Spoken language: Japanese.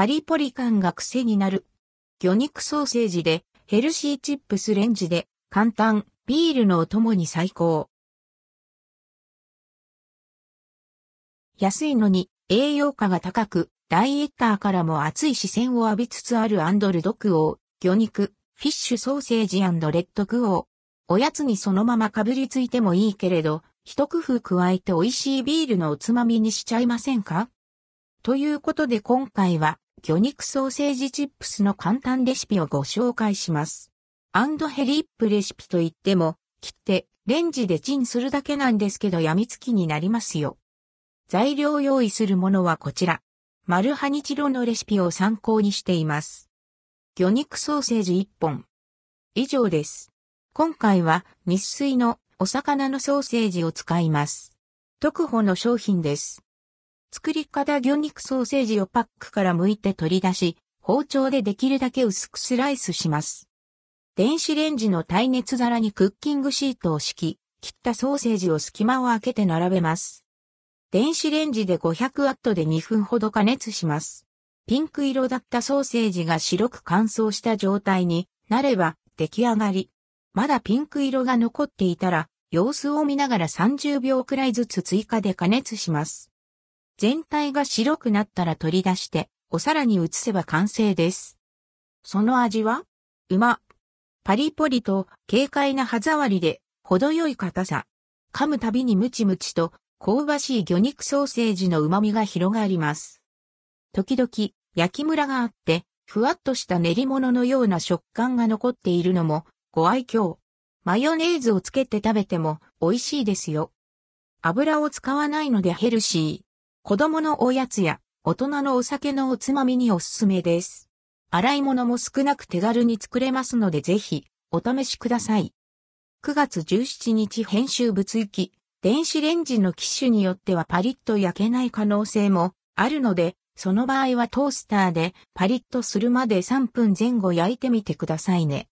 パリポリ感が癖になる。魚肉ソーセージでヘルシーチップスレンジで簡単、ビールのお供に最高。安いのに栄養価が高く、ダイエッターからも熱い視線を浴びつつある and ldquo、魚肉、フィッシュソーセージ rdquo。おやつにそのままかぶりついてもいいけれど、一工夫加えて美味しいビールのおつまみにしちゃいませんか？ということで今回は、魚肉ソーセージチップスの簡単レシピをご紹介します。 and hellip レシピといっても、切ってレンジでチンするだけなんですけどやみつきになりますよ。材料用意するものはこちら。マルハニチロのレシピを参考にしています。魚肉ソーセージ1本。以上です。今回は日水のお魚のソーセージを使います。特保の商品です。作り方魚肉ソーセージをパックから剥いて取り出し、包丁でできるだけ薄くスライスします。電子レンジの耐熱皿にクッキングシートを敷き、切ったソーセージを隙間を空けて並べます。電子レンジで500ワットで2分ほど加熱します。ピンク色だったソーセージが白く乾燥した状態になれば出来上がり。まだピンク色が残っていたら様子を見ながら30秒くらいずつ追加で加熱します。全体が白くなったら取り出してお皿に移せば完成です。その味は？うま。パリポリと軽快な歯触りで程よい硬さ。噛むたびにムチムチと香ばしい魚肉ソーセージの旨味が広がります。時々焼きムラがあって、ふわっとした練り物のような食感が残っているのもご愛嬌。マヨネーズをつけて食べても美味しいですよ。油を使わないのでヘルシー。子供のおやつや大人のお酒のおつまみにおすすめです。洗い物も少なく手軽に作れますのでぜひお試しください。9月17日編集物行き。電子レンジの機種によってはパリッと焼けない可能性もあるので、その場合はトースターでパリッとするまで3分前後焼いてみてくださいね。